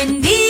Buen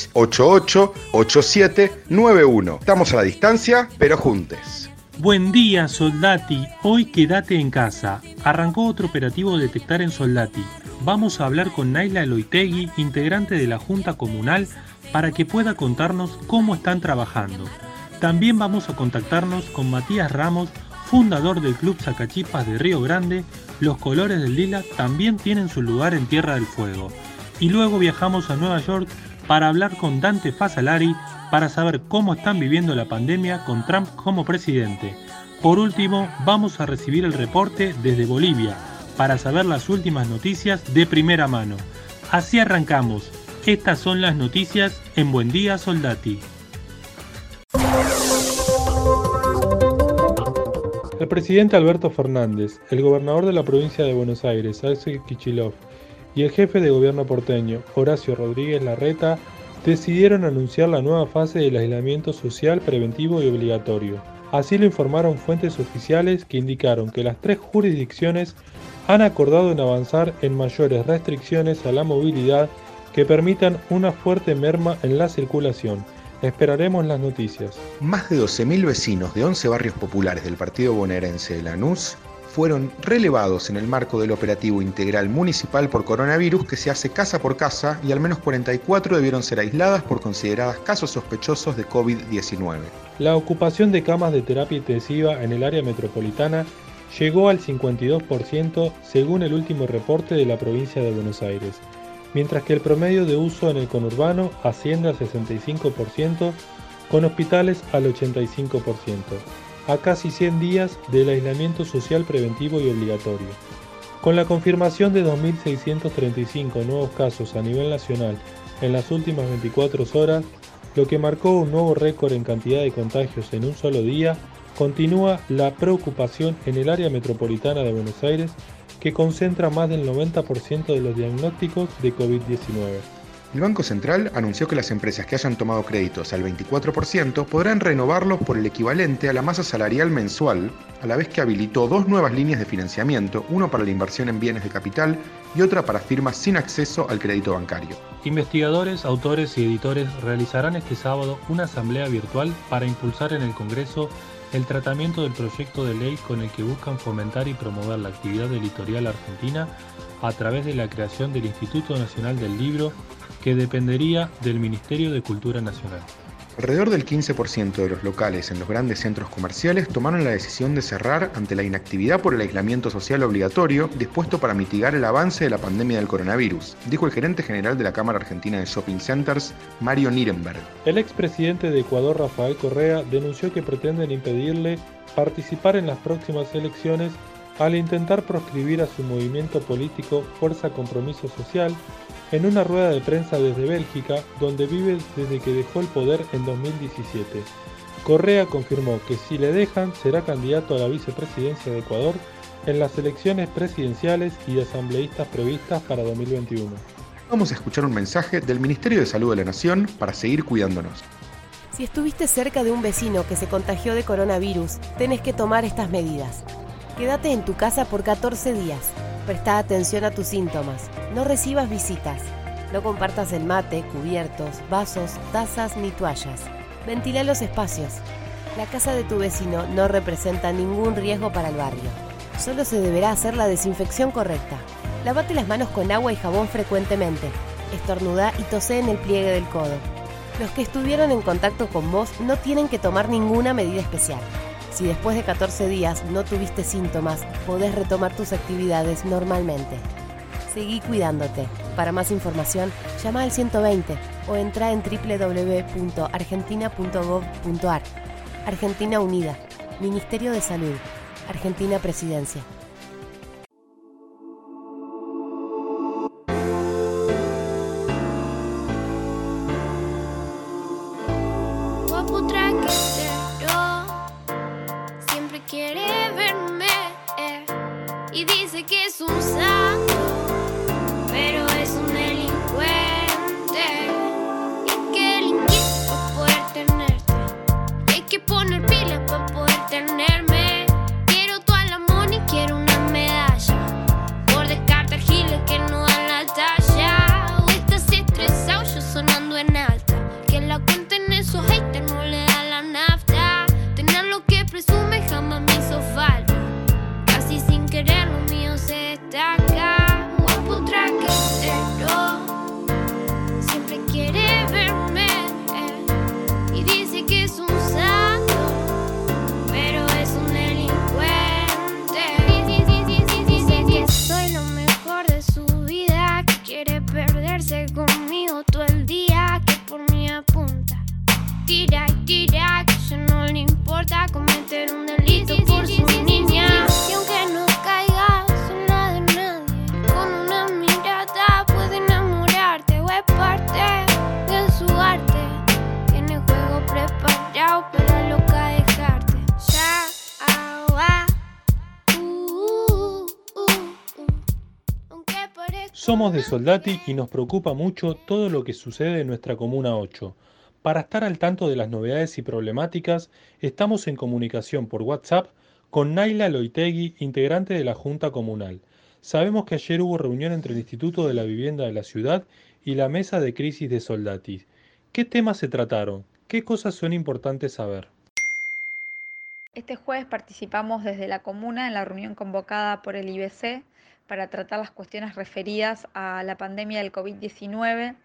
88 87 91. Estamos a la distancia, pero juntes. Buen día, Soldati. Hoy quédate en casa. Arrancó otro operativo Detectar en Soldati. Vamos a hablar con Naila Eloitegui, integrante de la Junta Comunal, para que pueda contarnos cómo están trabajando. También vamos a contactarnos con Matías Ramos, fundador del Club Zacachipas de Río Grande. Los colores del lila también tienen su lugar en Tierra del Fuego. Y luego viajamos a Nueva York para hablar con Dante Fasalari para saber cómo están viviendo la pandemia con Trump como presidente. Por último, vamos a recibir el reporte desde Bolivia para saber las últimas noticias de primera mano. Así arrancamos. Estas son las noticias en Buen Día Soldati. El presidente Alberto Fernández, el gobernador de la provincia de Buenos Aires, Axel Kichilov, y el jefe de gobierno porteño, Horacio Rodríguez Larreta, decidieron anunciar la nueva fase del aislamiento social preventivo y obligatorio. Así lo informaron fuentes oficiales que indicaron que las tres jurisdicciones han acordado en avanzar en mayores restricciones a la movilidad que permitan una fuerte merma en la circulación. Esperaremos las noticias. Más de 12.000 vecinos de 11 barrios populares del partido bonaerense de Lanús fueron relevados en el marco del operativo integral municipal por coronavirus que se hace casa por casa y al menos 44 debieron ser aisladas por consideradas casos sospechosos de COVID-19. La ocupación de camas de terapia intensiva en el área metropolitana llegó al 52% según el último reporte de la provincia de Buenos Aires, mientras que el promedio de uso en el conurbano asciende al 65%, con hospitales al 85% a casi 100 días del aislamiento social preventivo y obligatorio. Con la confirmación de 2.635 nuevos casos a nivel nacional en las últimas 24 horas, lo que marcó un nuevo récord en cantidad de contagios en un solo día, continúa la preocupación en el área metropolitana de Buenos Aires, que concentra más del 90% de los diagnósticos de COVID-19. El Banco Central anunció que las empresas que hayan tomado créditos al 24% podrán renovarlos por el equivalente a la masa salarial mensual, a la vez que habilitó dos nuevas líneas de financiamiento, uno para la inversión en bienes de capital y otra para firmas sin acceso al crédito bancario. Investigadores, autores y editores realizarán este sábado una asamblea virtual para impulsar en el Congreso el tratamiento del proyecto de ley con el que buscan fomentar y promover la actividad editorial argentina a través de la creación del Instituto Nacional del Libro que dependería del Ministerio de Cultura Nacional. Alrededor del 15% de los locales en los grandes centros comerciales tomaron la decisión de cerrar ante la inactividad por el aislamiento social obligatorio dispuesto para mitigar el avance de la pandemia del coronavirus, dijo el gerente general de la Cámara Argentina de Shopping Centers, Mario Nirenberg. El expresidente de Ecuador, Rafael Correa, denunció que pretenden impedirle participar en las próximas elecciones al intentar proscribir a su movimiento político Fuerza Compromiso Social en una rueda de prensa desde Bélgica, donde vive desde que dejó el poder en 2017. Correa confirmó que si le dejan será candidato a la vicepresidencia de Ecuador en las elecciones presidenciales y asambleístas previstas para 2021. Vamos a escuchar un mensaje del Ministerio de Salud de la Nación para seguir cuidándonos. Si estuviste cerca de un vecino que se contagió de coronavirus, tenés que tomar estas medidas. Quédate en tu casa por 14 días. Presta atención a tus síntomas. No recibas visitas. No compartas el mate, cubiertos, vasos, tazas ni toallas. Ventila los espacios. La casa de tu vecino no representa ningún riesgo para el barrio. Solo se deberá hacer la desinfección correcta. Lávate las manos con agua y jabón frecuentemente. Estornuda y tose en el pliegue del codo. Los que estuvieron en contacto con vos no tienen que tomar ninguna medida especial. Si después de 14 días no tuviste síntomas, podés retomar tus actividades normalmente. Seguí cuidándote. Para más información, llama al 120 o entra en www.argentina.gov.ar. Argentina Unida. Ministerio de Salud, Argentina Presidencia. Somos de Soldati y nos preocupa mucho todo lo que sucede en nuestra Comuna 8. Para estar al tanto de las novedades y problemáticas, estamos en comunicación por WhatsApp con Naila Loitegui, integrante de la Junta Comunal. Sabemos que ayer hubo reunión entre el Instituto de la Vivienda de la ciudad y la Mesa de Crisis de Soldati. ¿Qué temas se trataron? ¿Qué cosas son importantes saber? Este jueves participamos desde la comuna en la reunión convocada por el IBC para tratar las cuestiones referidas a la pandemia del COVID-19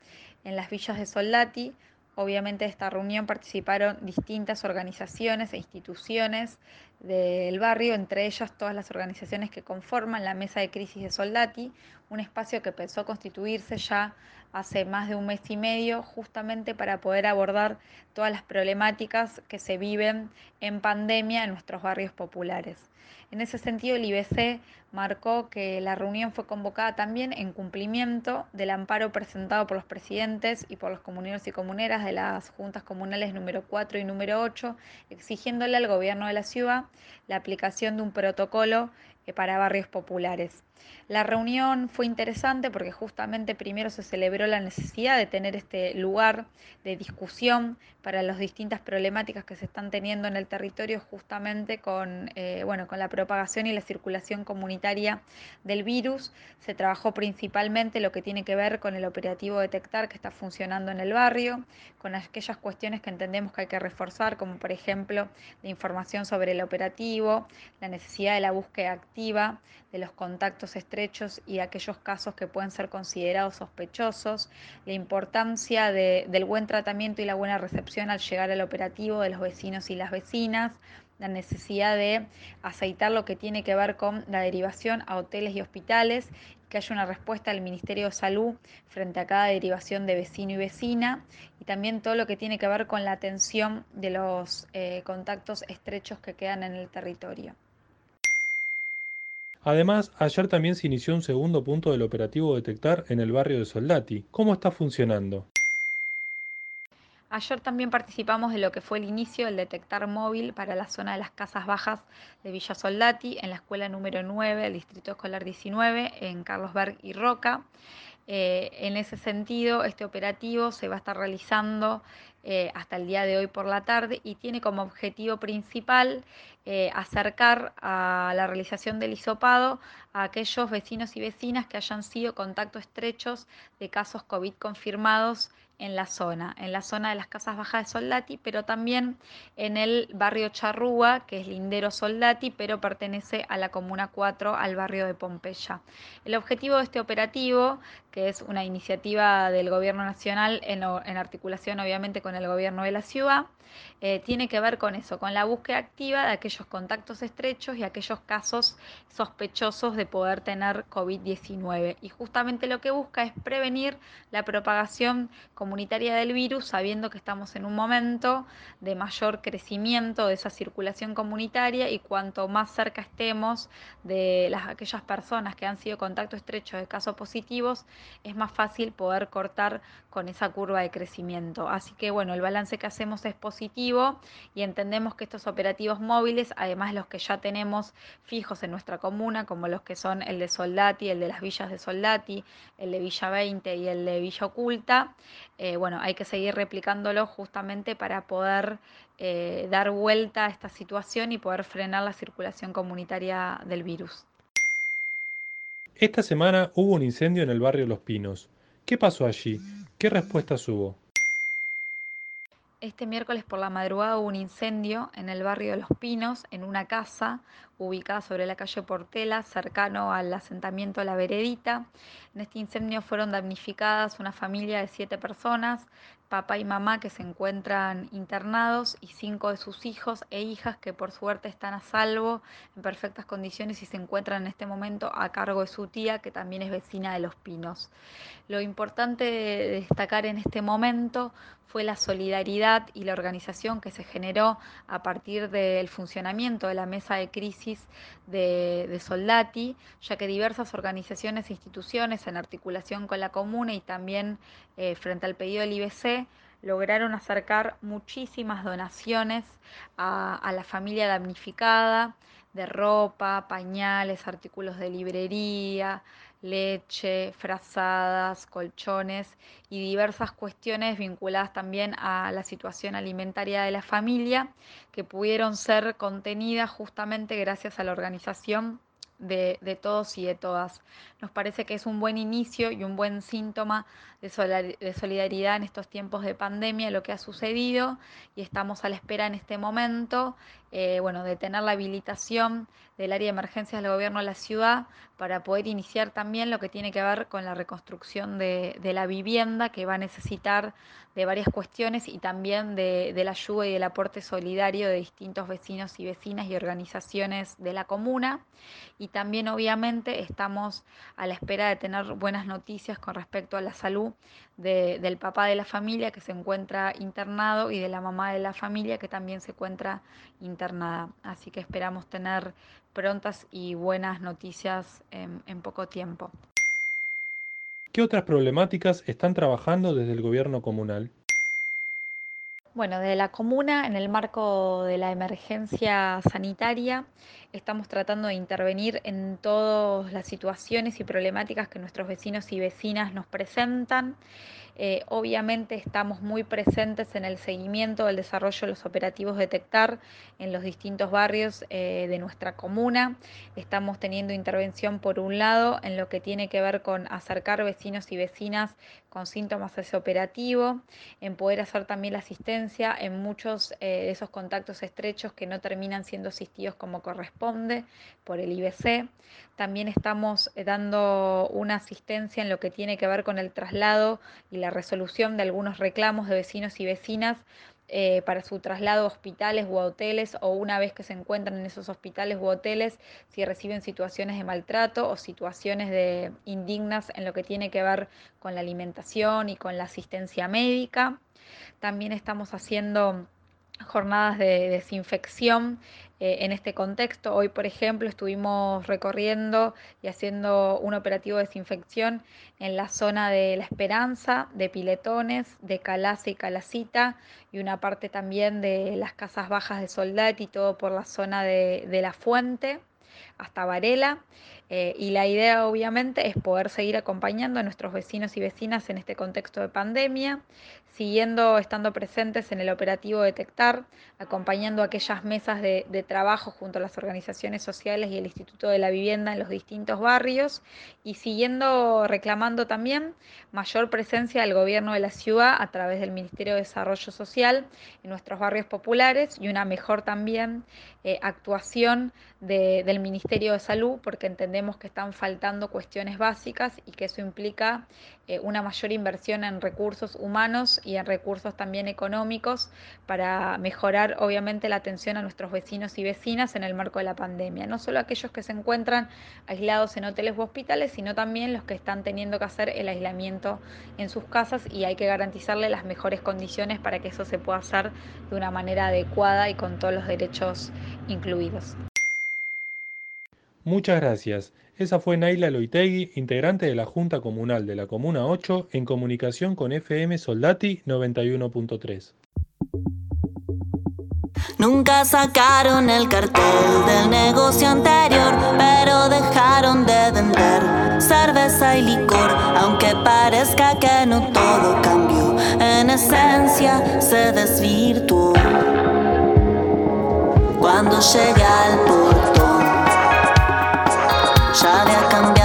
en las villas de Soldati. Obviamente de esta reunión participaron distintas organizaciones e instituciones del barrio, entre ellas todas las organizaciones que conforman la Mesa de Crisis de Soldati, un espacio que a constituirse ya hace más de un mes y medio, justamente para poder abordar todas las problemáticas que se viven en pandemia en nuestros barrios populares. En ese sentido, el IBC marcó que la reunión fue convocada también en cumplimiento del amparo presentado por los presidentes y por los comuneros y comuneras de las juntas comunales número 4 y número 8, exigiéndole al gobierno de la ciudad la aplicación de un protocolo eh, para barrios populares. La reunión fue interesante porque justamente primero se celebró la necesidad de tener este lugar de discusión para las distintas problemáticas que se están teniendo en el territorio justamente con, eh, bueno, con la propagación y la circulación comunitaria del virus. Se trabajó principalmente lo que tiene que ver con el operativo detectar que está funcionando en el barrio, con aquellas cuestiones que entendemos que hay que reforzar, como por ejemplo la información sobre el operativo, la necesidad de la búsqueda activa de los contactos estrechos y aquellos casos que pueden ser considerados sospechosos, la importancia de- del buen tratamiento y la buena recepción al llegar al operativo de los vecinos y las vecinas, la necesidad de aceitar lo que tiene que ver con la derivación a hoteles y hospitales, que haya una respuesta del Ministerio de Salud frente a cada derivación de vecino y vecina, y también todo lo que tiene que ver con la atención de los eh, contactos estrechos que quedan en el territorio. Además, ayer también se inició un segundo punto del operativo Detectar en el barrio de Soldati. ¿Cómo está funcionando? Ayer también participamos de lo que fue el inicio del detectar móvil para la zona de las casas bajas de Villa Soldati, en la escuela número 9 del Distrito Escolar 19, en Carlosberg y Roca. Eh, en ese sentido, este operativo se va a estar realizando eh, hasta el día de hoy por la tarde y tiene como objetivo principal eh, acercar a la realización del hisopado a aquellos vecinos y vecinas que hayan sido contacto estrechos de casos COVID confirmados en la zona, en la zona de las casas bajas de Soldati, pero también en el barrio Charrúa, que es lindero Soldati, pero pertenece a la Comuna 4, al barrio de Pompeya. El objetivo de este operativo, que es una iniciativa del Gobierno Nacional en, articulación obviamente con el Gobierno de la ciudad. Eh, tiene que ver con eso, con la búsqueda activa de aquellos contactos estrechos y aquellos casos sospechosos de poder tener COVID-19. Y justamente lo que busca es prevenir la propagación comunitaria del virus, sabiendo que estamos en un momento de mayor crecimiento de esa circulación comunitaria y cuanto más cerca estemos de las, aquellas personas que han sido contacto estrecho de casos positivos, es más fácil poder cortar con esa curva de crecimiento. Así que bueno, el balance que hacemos es positivo y entendemos que estos operativos móviles, además los que ya tenemos fijos en nuestra comuna, como los que son el de Soldati, el de las villas de Soldati, el de Villa 20 y el de Villa Oculta, eh, bueno, hay que seguir replicándolo justamente para poder eh, dar vuelta a esta situación y poder frenar la circulación comunitaria del virus. Esta semana hubo un incendio en el barrio Los Pinos. ¿Qué pasó allí? ¿Qué respuestas hubo? Este miércoles por la madrugada hubo un incendio en el barrio de Los Pinos, en una casa ubicada sobre la calle Portela, cercano al asentamiento La Veredita. En este incendio fueron damnificadas una familia de siete personas, papá y mamá que se encuentran internados y cinco de sus hijos e hijas que por suerte están a salvo, en perfectas condiciones y se encuentran en este momento a cargo de su tía que también es vecina de Los Pinos. Lo importante de destacar en este momento fue la solidaridad y la organización que se generó a partir del funcionamiento de la mesa de crisis de, Soldati, ya que diversas organizaciones e instituciones en articulación con la comuna y también eh, frente al pedido del IBC lograron acercar muchísimas donaciones a la familia damnificada de ropa, pañales, artículos de librería, leche, frazadas, colchones y diversas cuestiones vinculadas también a la situación alimentaria de la familia que pudieron ser contenidas justamente gracias a la organización de, de, todos y de todas. Nos parece que es un buen inicio y un buen síntoma de, solidaridad en estos tiempos de pandemia, lo que ha sucedido, y estamos a la espera en este momento, eh, bueno, de tener la habilitación del área de emergencias del gobierno de la ciudad para poder iniciar también lo que tiene que ver con la reconstrucción de, de la vivienda que va a necesitar de varias cuestiones y también de, de la ayuda y del aporte solidario de distintos vecinos y vecinas y organizaciones de la comuna. Y también obviamente estamos a la espera de tener buenas noticias con respecto a la salud del papá de la familia que se encuentra internado y de la mamá de la familia que también se encuentra internada. Así que esperamos tener prontas y buenas noticias en, en poco tiempo. ¿Qué otras problemáticas están trabajando desde el gobierno comunal? Bueno, de la comuna, en el marco de la emergencia sanitaria, estamos tratando de intervenir en todas las situaciones y problemáticas que nuestros vecinos y vecinas nos presentan. Eh, obviamente estamos muy presentes en el seguimiento del desarrollo de los operativos Detectar en los distintos barrios eh, de nuestra comuna. Estamos teniendo intervención por un lado en lo que tiene que ver con acercar vecinos y vecinas con síntomas a ese operativo, en poder hacer también la asistencia en muchos eh, de esos contactos estrechos que no terminan siendo asistidos como corresponde por el IBC. También estamos dando una asistencia en lo que tiene que ver con el traslado y la resolución de algunos reclamos de vecinos y vecinas eh, para su traslado a hospitales u hoteles o una vez que se encuentran en esos hospitales u hoteles si reciben situaciones de maltrato o situaciones de indignas en lo que tiene que ver con la alimentación y con la asistencia médica. También estamos haciendo jornadas de desinfección eh, en este contexto. Hoy, por ejemplo, estuvimos recorriendo y haciendo un operativo de desinfección en la zona de La Esperanza, de Piletones, de Calaza y Calacita, y una parte también de las casas bajas de Soldati todo por la zona de La Fuente hasta Varela. Eh, y la idea obviamente es poder seguir acompañando a nuestros vecinos y vecinas en este contexto de pandemia, siguiendo estando presentes en el operativo Detectar, acompañando aquellas mesas de, trabajo junto a las organizaciones sociales y el Instituto de la Vivienda en los distintos barrios y siguiendo reclamando también mayor presencia del gobierno de la ciudad a través del Ministerio de Desarrollo Social en nuestros barrios populares y una mejor también eh, actuación de, del Ministerio de Salud porque entendemos entendemos que están faltando cuestiones básicas y que eso implica eh, una mayor inversión en recursos humanos y en recursos también económicos para mejorar obviamente la atención a nuestros vecinos y vecinas en el marco de la pandemia. No solo aquellos que se encuentran aislados en hoteles u hospitales, sino también los que están teniendo que hacer el aislamiento en sus casas y hay que garantizarle las mejores condiciones para que eso se pueda hacer de una manera adecuada y con todos los derechos incluidos. Muchas gracias. Esa fue Naila Loitegui, integrante de la Junta Comunal de la Comuna 8, en comunicación con FM Soldati 91.3. Nunca sacaron el cartel del negocio anterior, pero dejaron de vender cerveza y licor, aunque parezca que no todo cambió, en esencia se desvirtuó. Cuando llegué al portón ya había cambiado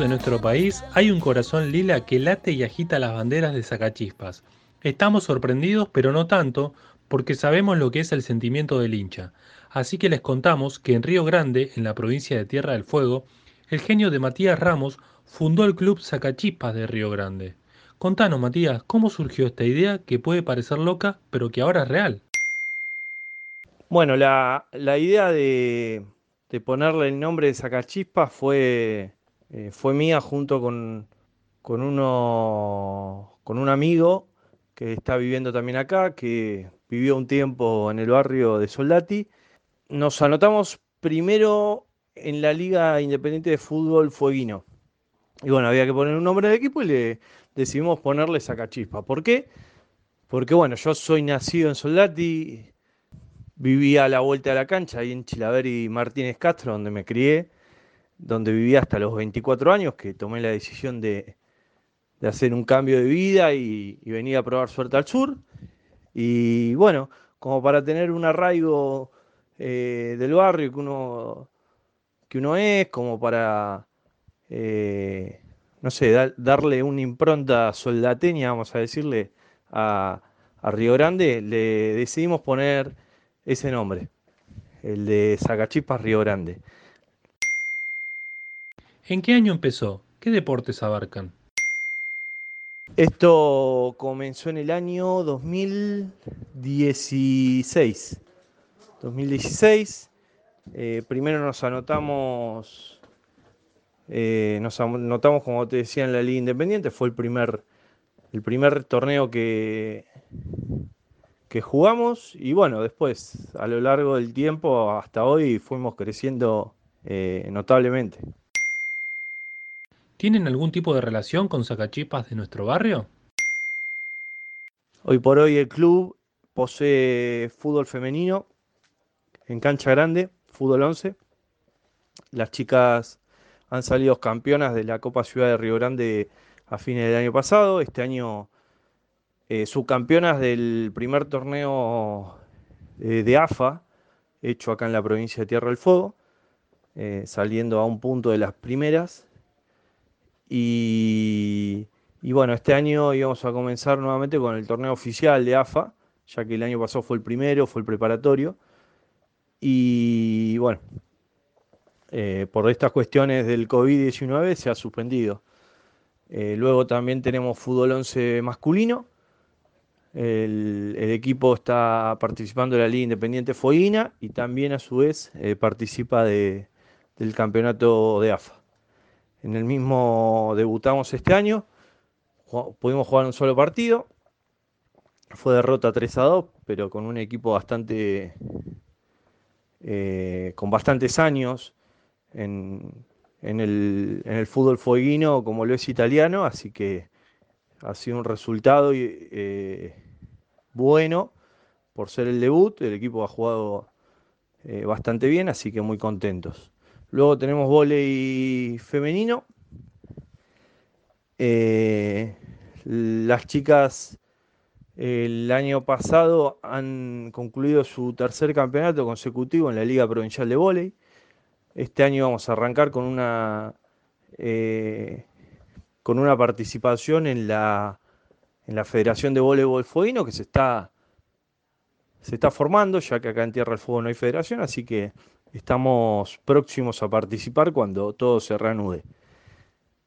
de nuestro país hay un corazón lila que late y agita las banderas de Sacachispas. Estamos sorprendidos, pero no tanto, porque sabemos lo que es el sentimiento del hincha. Así que les contamos que en Río Grande, en la provincia de Tierra del Fuego, el genio de Matías Ramos fundó el club Sacachispas de Río Grande. Contanos, Matías, ¿cómo surgió esta idea que puede parecer loca, pero que ahora es real? Bueno, la, la idea de, de ponerle el nombre de Sacachispas fue, eh, fue mía junto con, con, uno, con un amigo que está viviendo también acá, que vivió un tiempo en el barrio de Soldati. Nos anotamos primero en la Liga Independiente de Fútbol Fueguino. Y bueno, había que poner un nombre de equipo y le decidimos ponerle Sacachispas. ¿Por qué? Porque bueno, yo soy nacido en Soldati, vivía a la vuelta de la cancha, ahí en Chilaver y Martínez Castro, donde me crié, donde vivía hasta los 24 años, que tomé la decisión de, de hacer un cambio de vida y, y venir a probar suerte al sur. Y bueno, como para tener un arraigo eh, del barrio que uno, que uno es, como para, eh, no sé, da- darle una impronta soldateña, vamos a decirle, a, a Río Grande, le decidimos poner ese nombre, el de Sacachispas Río Grande. ¿En qué año empezó? ¿Qué deportes abarcan? Esto comenzó en el año 2016. 2016. eh, primero nos anotamos, eh, nos anotamos, como te decía, en la Liga Independiente. Fue el primer, el primer torneo que, que jugamos. Y bueno, después, a lo largo del tiempo, hasta hoy, fuimos creciendo eh, notablemente. ¿Tienen algún tipo de relación con Sacachispas de nuestro barrio? Hoy por hoy el club posee fútbol femenino en cancha grande, fútbol 11. Las chicas han salido campeonas de la Copa Ciudad de Río Grande a fines del año pasado. Este año eh, subcampeonas del primer torneo eh, de AFA hecho acá en la provincia de Tierra del Fuego, eh, saliendo a un punto de las primeras. Y, bueno, este año íbamos a comenzar nuevamente con el torneo oficial de AFA, ya que el año pasado fue el primero, fue el preparatorio. Y bueno, eh, por estas cuestiones del COVID-19 se ha suspendido. Eh, luego también tenemos fútbol 11 masculino. El, equipo está participando de la Liga Independiente Foguina y también a su vez eh, participa de- del campeonato de AFA. En el mismo debutamos este año, pudimos jugar un solo partido, fue derrota 3 a 2, pero con un equipo bastante, eh, con bastantes años en, el, fútbol fueguino como lo es italiano, así que ha sido un resultado eh, bueno por ser el debut. El equipo ha jugado eh, bastante bien, así que muy contentos. Luego tenemos vóley femenino. Eh, las chicas el año pasado han concluido su tercer campeonato consecutivo en la Liga Provincial de Vóley. Este año vamos a arrancar con una, eh, con una participación en la, en la Federación de Voleibol Fueguino que se está, se está formando, ya que acá en Tierra del Fuego no hay federación, así que estamos próximos a participar cuando todo se reanude.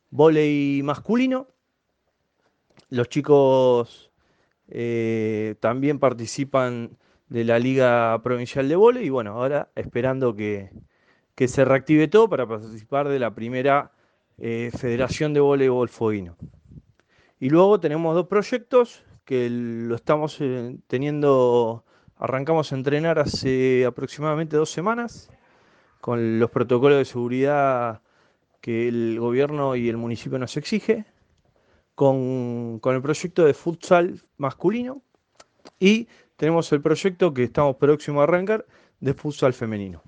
Volei masculino, los chicos eh, también participan de la Liga Provincial de Volei y bueno, ahora esperando que, que se reactive todo para participar de la primera eh, Federación de Voleibol Fueguino. Y luego tenemos dos proyectos que lo estamos eh, teniendo, arrancamos a entrenar hace aproximadamente dos semanas con los protocolos de seguridad que el gobierno y el municipio nos exige, con, el proyecto de futsal masculino y tenemos el proyecto que estamos próximos a arrancar de futsal femenino.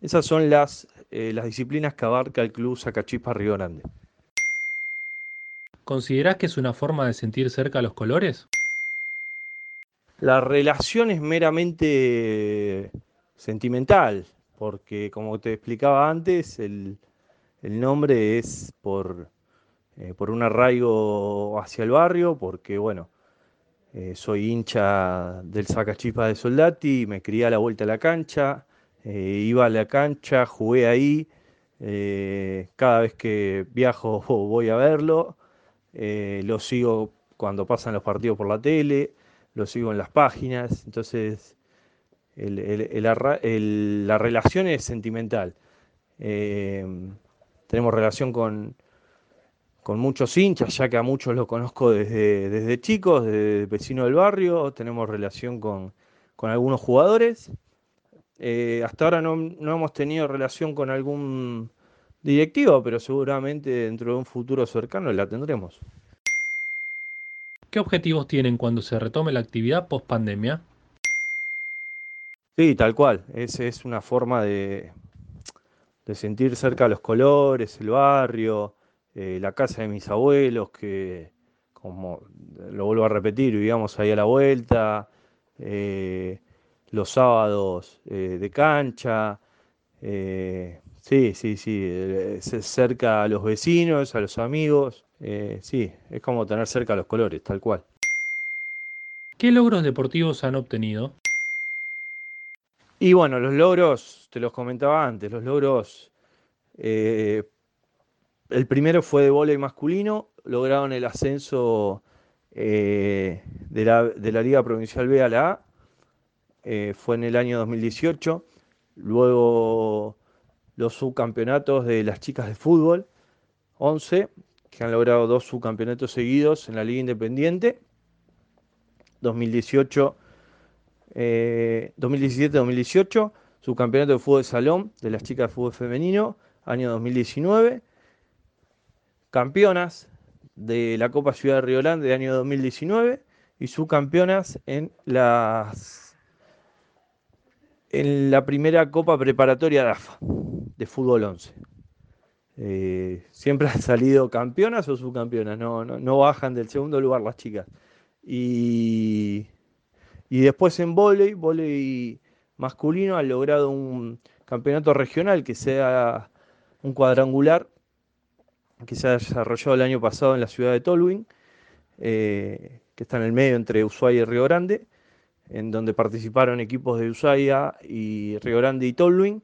Esas son las, eh, las disciplinas que abarca el Club Sacachispa Río Grande. ¿Considerás que es una forma de sentir cerca los colores? La relación es meramente sentimental, porque como te explicaba antes, el, el nombre es por, eh, por un arraigo hacia el barrio, porque bueno, eh, soy hincha del Sacachispa de Soldati, me crié a la vuelta de la cancha, eh, iba a la cancha, jugué ahí, cada vez que viajo voy a verlo, lo sigo cuando pasan los partidos por la tele, lo sigo en las páginas, entonces el- el- el la relación es sentimental. Eh, tenemos relación con, con muchos hinchas, ya que a muchos los conozco desde, desde chicos, desde vecinos del barrio, tenemos relación con, con algunos jugadores. Eh, hasta ahora no, no hemos tenido relación con algún directivo, pero seguramente dentro de un futuro cercano la tendremos. ¿Qué objetivos tienen cuando se retome la actividad post pandemia? Sí, tal cual. Es, es una forma de, de sentir cerca los colores, el barrio, eh, la casa de mis abuelos, que, como lo vuelvo a repetir, vivíamos ahí a la vuelta, eh, los sábados eh, de cancha. sí, sí, sí. cerca a los vecinos, a los amigos. Eh, sí, es como tener cerca los colores, tal cual. ¿Qué logros deportivos han obtenido? Y bueno, los logros, te los comentaba antes, los logros, eh, el primero fue de vóley masculino, lograron el ascenso eh, de la, de la Liga Provincial B a la A, eh, fue en el año 2018, luego los subcampeonatos de las chicas de fútbol, 11, que han logrado dos subcampeonatos seguidos en la Liga Independiente, 2018 eh, 2017-2018, subcampeonato de fútbol de salón de las chicas de fútbol femenino, año 2019, campeonas de la Copa Ciudad de Río de año 2019 y subcampeonas en las en la primera Copa Preparatoria de AFA de fútbol 11. Eh, siempre han salido campeonas o subcampeonas, no, no, no bajan del segundo lugar las chicas. Y y después en vóley, vóley masculino, han logrado un campeonato regional que sea un cuadrangular que se ha desarrollado el año pasado en la ciudad de Tolwyn, eh, que está en el medio entre Ushuaia y Río Grande, en donde participaron equipos de Ushuaia y Río Grande y Tolwyn.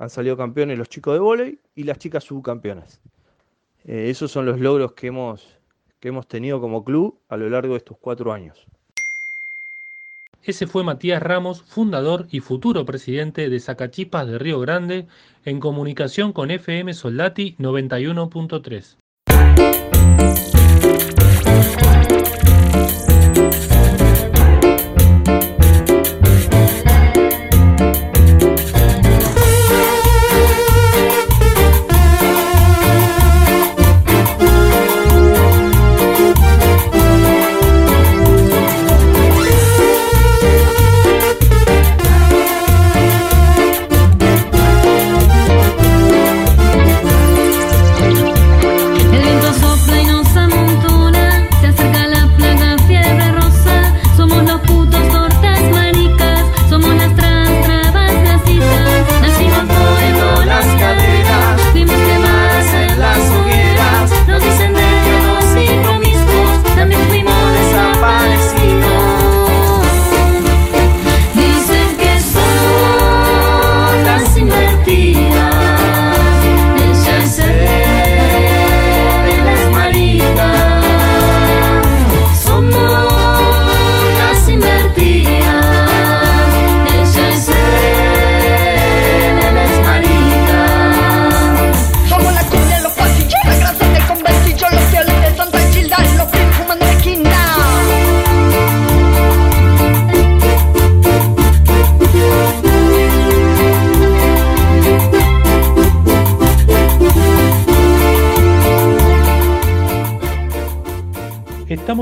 Han salido campeones los chicos de vóley y las chicas subcampeonas. Eh, esos son los logros que hemos, que hemos tenido como club a lo largo de estos cuatro años. Ese fue Matías Ramos, fundador y futuro presidente de Sacachipas de Río Grande, en comunicación con FM Soldati 91.3.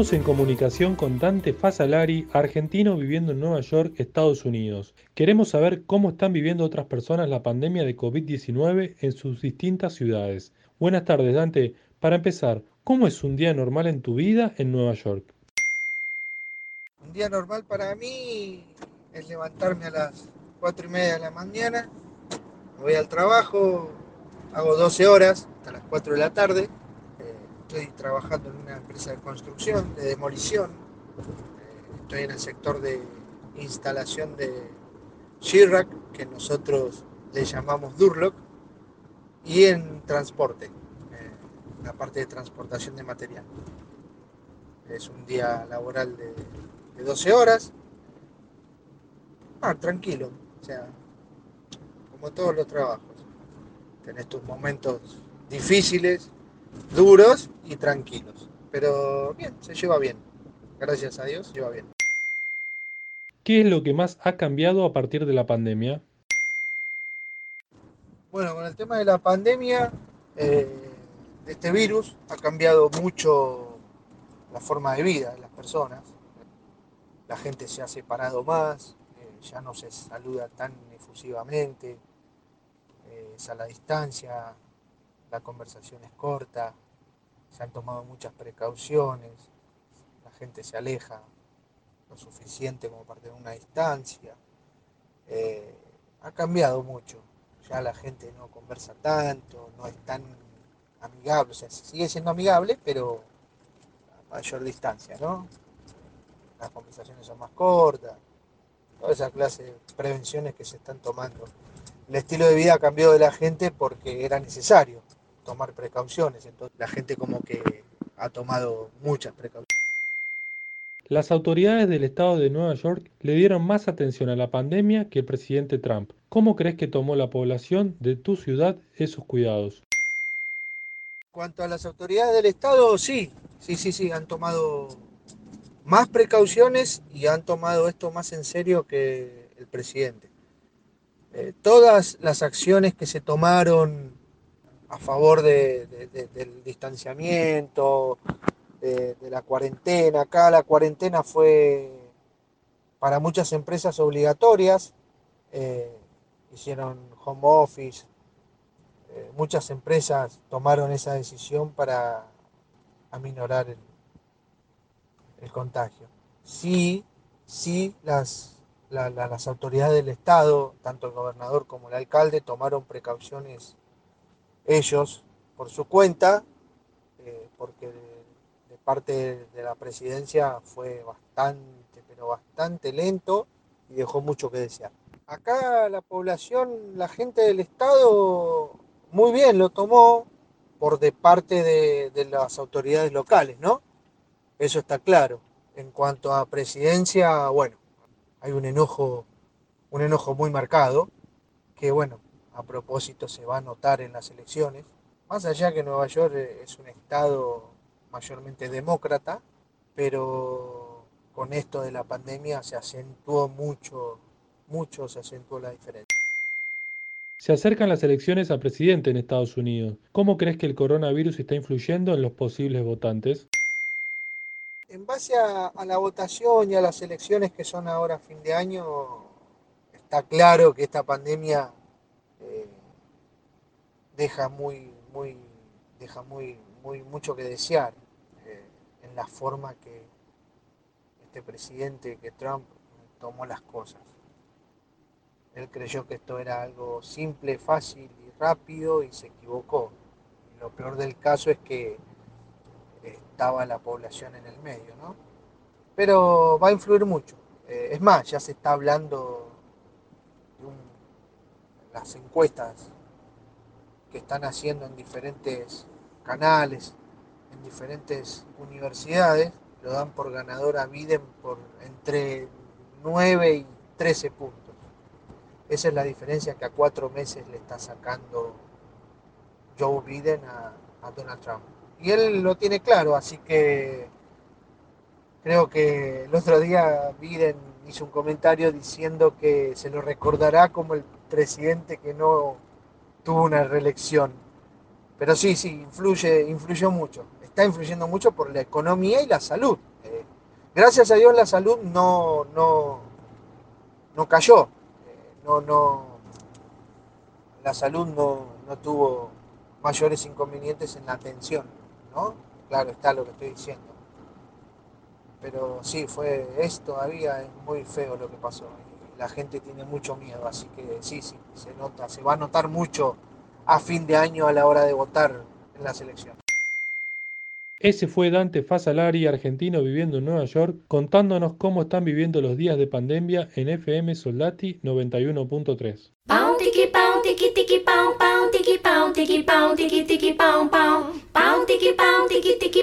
Estamos en comunicación con Dante Fasalari, argentino viviendo en Nueva York, Estados Unidos. Queremos saber cómo están viviendo otras personas la pandemia de COVID-19 en sus distintas ciudades. Buenas tardes, Dante. Para empezar, ¿cómo es un día normal en tu vida en Nueva York? Un día normal para mí es levantarme a las 4 y media de la mañana, voy al trabajo, hago 12 horas hasta las 4 de la tarde. Estoy trabajando en una empresa de construcción, de demolición. Eh, Estoy en el sector de instalación de Chirac, que nosotros le llamamos Durlock, y en transporte, eh, la parte de transportación de material. Es un día laboral de, de 12 horas. Ah, tranquilo, o sea, como todos los trabajos. Tenés tus momentos difíciles, duros y tranquilos. Pero bien, se lleva bien. Gracias a Dios, se lleva bien. ¿Qué es lo que más ha cambiado a partir de la pandemia? Bueno, con el tema de la pandemia, eh, de este virus, ha cambiado mucho la forma de vida de las personas. La gente se ha separado más, eh, ya no se saluda tan efusivamente, eh, es a la distancia, la conversación es corta, se han tomado muchas precauciones, la gente se aleja lo suficiente como para tener una distancia. Eh, ha cambiado mucho, ya la gente no conversa tanto, no es tan amigable, o sea, sigue siendo amigable, pero a mayor distancia, ¿no? Las conversaciones son más cortas, toda esa clase de prevenciones que se están tomando. El estilo de vida cambió de la gente porque era necesario tomar precauciones, entonces la gente como que ha tomado muchas precauciones. Las autoridades del estado de Nueva York le dieron más atención a la pandemia que el presidente Trump. ¿Cómo crees que tomó la población de tu ciudad esos cuidados? cuanto a las autoridades del Estado, sí, sí, sí, sí, han tomado más precauciones y han tomado esto más en serio que el presidente. Eh, todas las acciones que se tomaron a favor de- de- de- del distanciamiento, de, la cuarentena, acá la cuarentena fue para muchas empresas obligatorias, eh, hicieron home office, eh, muchas empresas tomaron esa decisión para aminorar el, contagio. Sí, sí, las, la- la- las autoridades del Estado, tanto el gobernador como el alcalde, tomaron precauciones ellos por su cuenta, eh, porque de, parte de la presidencia fue bastante, pero bastante lento y dejó mucho que desear. Acá la población, la gente del Estado, muy bien lo tomó, por de parte de, de las autoridades locales, ¿no? Eso está claro. En cuanto a presidencia, bueno, hay un enojo, un enojo muy marcado, que bueno, a propósito se va a notar en las elecciones. Más allá que Nueva York es un estado mayormente demócrata, pero con esto de la pandemia se acentuó mucho, mucho se acentuó la diferencia. Se acercan las elecciones a presidente en Estados Unidos. ¿Cómo crees que el coronavirus está influyendo en los posibles votantes? En base a, a, la votación y a las elecciones que son ahora a fin de año, está claro que esta pandemia eh, deja muy, muy, deja muy, muy, mucho que desear eh, en la forma que este presidente, que Trump tomó las cosas. Él creyó que esto era algo simple, fácil y rápido y se equivocó. Lo peor del caso es que estaba la población en el medio, ¿no? Pero va a influir mucho. Eh, es más, ya se está hablando de las encuestas que están haciendo en diferentes canales, en diferentes universidades, lo dan por ganador a Biden por entre 9 y 13 puntos. Esa es la diferencia que a cuatro meses le está sacando Joe Biden a, a Donald Trump. Y él lo tiene claro, así que creo que el otro día Biden hizo un comentario diciendo que se lo recordará como el presidente que no tuvo una reelección. Pero sí, sí, influye, influyó mucho. Está influyendo mucho por la economía y la salud. Eh, gracias a Dios la salud no, no, no cayó. Eh, no, no, la salud no, no tuvo mayores inconvenientes en la atención. ¿no? Claro está lo que estoy diciendo. Pero sí, fue, es todavía es muy feo lo que pasó. La gente tiene mucho miedo, así que sí, sí, se nota, se va a notar mucho a fin de año a la hora de votar en las elecciones. Ese fue Dante Fasalari, argentino viviendo en Nueva York, contándonos cómo están viviendo los días de pandemia en FM Soldati 91.3 tiki pão, tiki tiki pão, pão, tiki pão, tiki pão, tiki tiki pão, pão, pão, tiki tiki tiki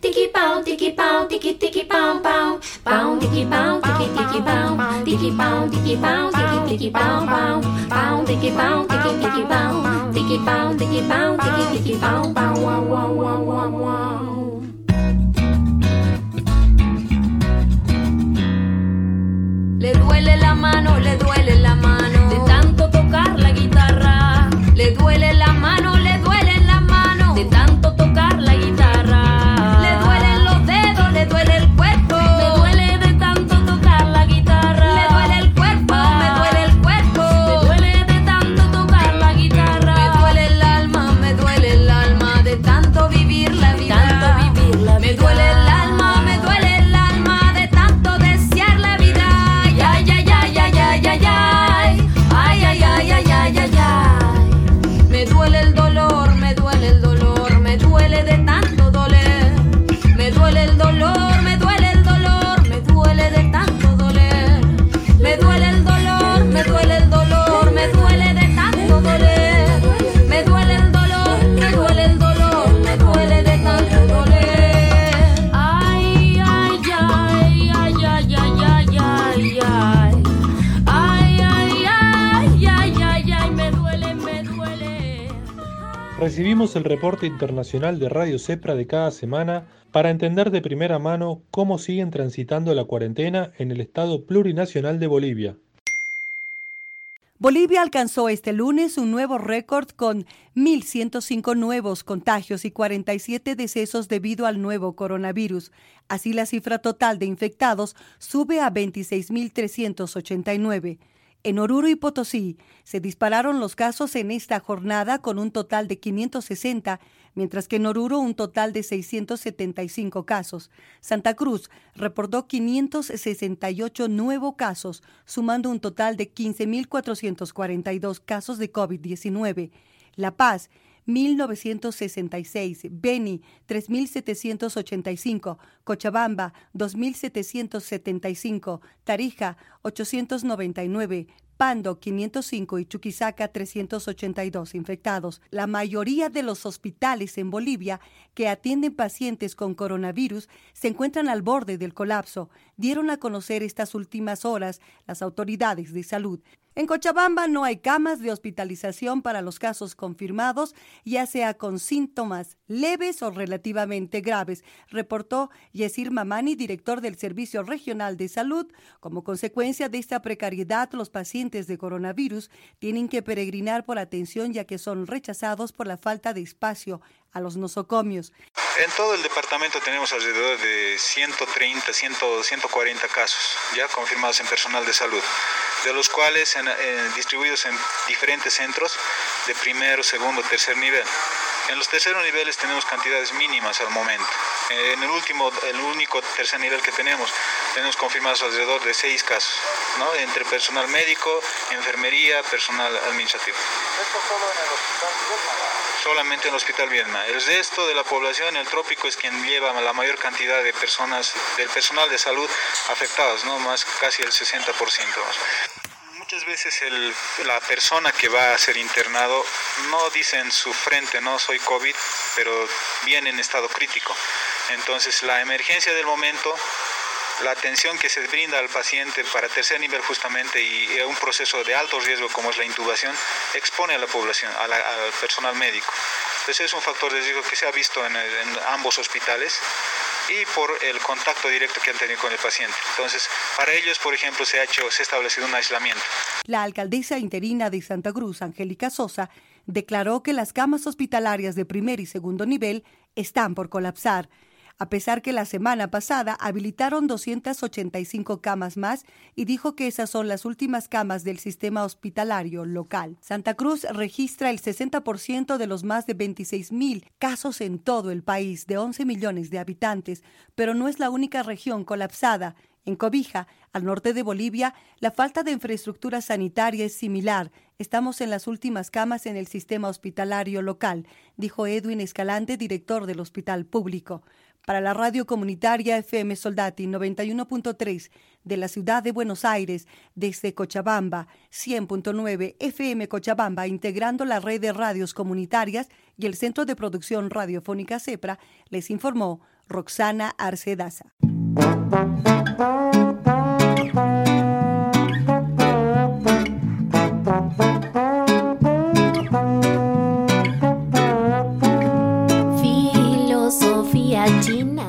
tiki pão, tiki pão, tiki tiki pão, pão, pão, tiki tiki tiki pão, tiki pão, tiki tiki tiki pão, pão, pão, tiki tiki tiki pão, tiki pão, tiki tiki tiki. Le duele la mano, le duele la mano duele la mano, reporte internacional de Radio Cepra de cada semana para entender de primera mano cómo siguen transitando la cuarentena en el estado plurinacional de Bolivia. Bolivia alcanzó este lunes un nuevo récord con 1.105 nuevos contagios y 47 decesos debido al nuevo coronavirus. Así la cifra total de infectados sube a 26.389. En Oruro y Potosí se dispararon los casos en esta jornada con un total de 560, mientras que en Oruro un total de 675 casos. Santa Cruz reportó 568 nuevos casos, sumando un total de 15.442 casos de COVID-19. La Paz 1966, Beni 3785, Cochabamba 2775, Tarija 899, Pando 505 y Chuquisaca 382 infectados. La mayoría de los hospitales en Bolivia que atienden pacientes con coronavirus se encuentran al borde del colapso, dieron a conocer estas últimas horas las autoridades de salud. En Cochabamba no hay camas de hospitalización para los casos confirmados, ya sea con síntomas leves o relativamente graves, reportó Yesir Mamani, director del Servicio Regional de Salud. Como consecuencia de esta precariedad, los pacientes de coronavirus tienen que peregrinar por atención ya que son rechazados por la falta de espacio a los nosocomios. En todo el departamento tenemos alrededor de 130, 100, 140 casos ya confirmados en personal de salud, de los cuales en, eh, distribuidos en diferentes centros de primero, segundo, tercer nivel. En los terceros niveles tenemos cantidades mínimas al momento. En el último, el único tercer nivel que tenemos, tenemos confirmados alrededor de seis casos, ¿no? entre personal médico, enfermería, personal administrativo. ¿Esto solo en el hospital solamente en el Hospital Viedma. El resto de la población, el trópico, es quien lleva la mayor cantidad de personas, del personal de salud afectados, ¿no? más casi el 60%. Más. Muchas veces la persona que va a ser internado no dice en su frente, no soy COVID, pero viene en estado crítico. Entonces la emergencia del momento la atención que se brinda al paciente para tercer nivel justamente y un proceso de alto riesgo como es la intubación expone a la población, al personal médico. Entonces es un factor de riesgo que se ha visto en, ambos hospitales y por el contacto directo que han tenido con el paciente. Entonces, para ellos, por ejemplo, se ha hecho, se ha establecido un aislamiento. La alcaldesa interina de Santa Cruz, Angélica Sosa, declaró que las camas hospitalarias de primer y segundo nivel están por colapsar a pesar que la semana pasada habilitaron 285 camas más y dijo que esas son las últimas camas del sistema hospitalario local. Santa Cruz registra el 60% de los más de 26 mil casos en todo el país de 11 millones de habitantes, pero no es la única región colapsada. En Cobija, al norte de Bolivia, la falta de infraestructura sanitaria es similar. Estamos en las últimas camas en el sistema hospitalario local, dijo Edwin Escalante, director del hospital público para la radio comunitaria FM Soldati 91.3 de la ciudad de Buenos Aires, desde Cochabamba, 100.9 FM Cochabamba, integrando la red de radios comunitarias y el Centro de Producción Radiofónica CEPRA, les informó Roxana Arcedaza.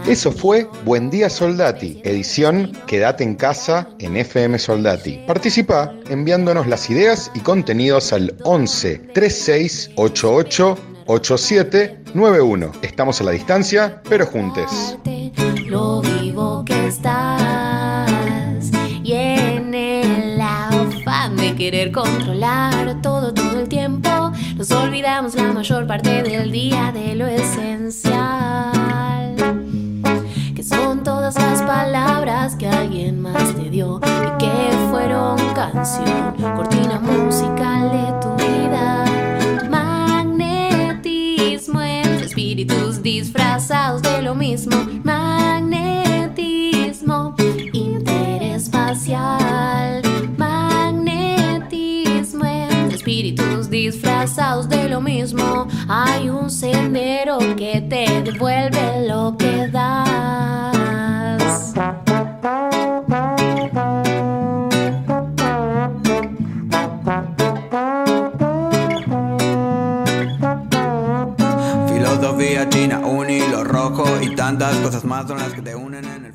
Eso fue Buen Día Soldati, edición Quédate en casa en FM Soldati. Participa enviándonos las ideas y contenidos al 11 36 88 8791. Estamos a la distancia, pero juntes. Lo vivo que estás y en el afán de querer controlar todo todo el tiempo, nos olvidamos la mayor parte del día de lo esencial las palabras que alguien más te dio y que fueron canción, cortina musical de tu vida. Magnetismo entre espíritus disfrazados de lo mismo. Magnetismo interespacial. Magnetismo entre espíritus disfrazados de lo mismo. Hay un sendero que te devuelve lo que da. Tantas cosas más son las que te unen en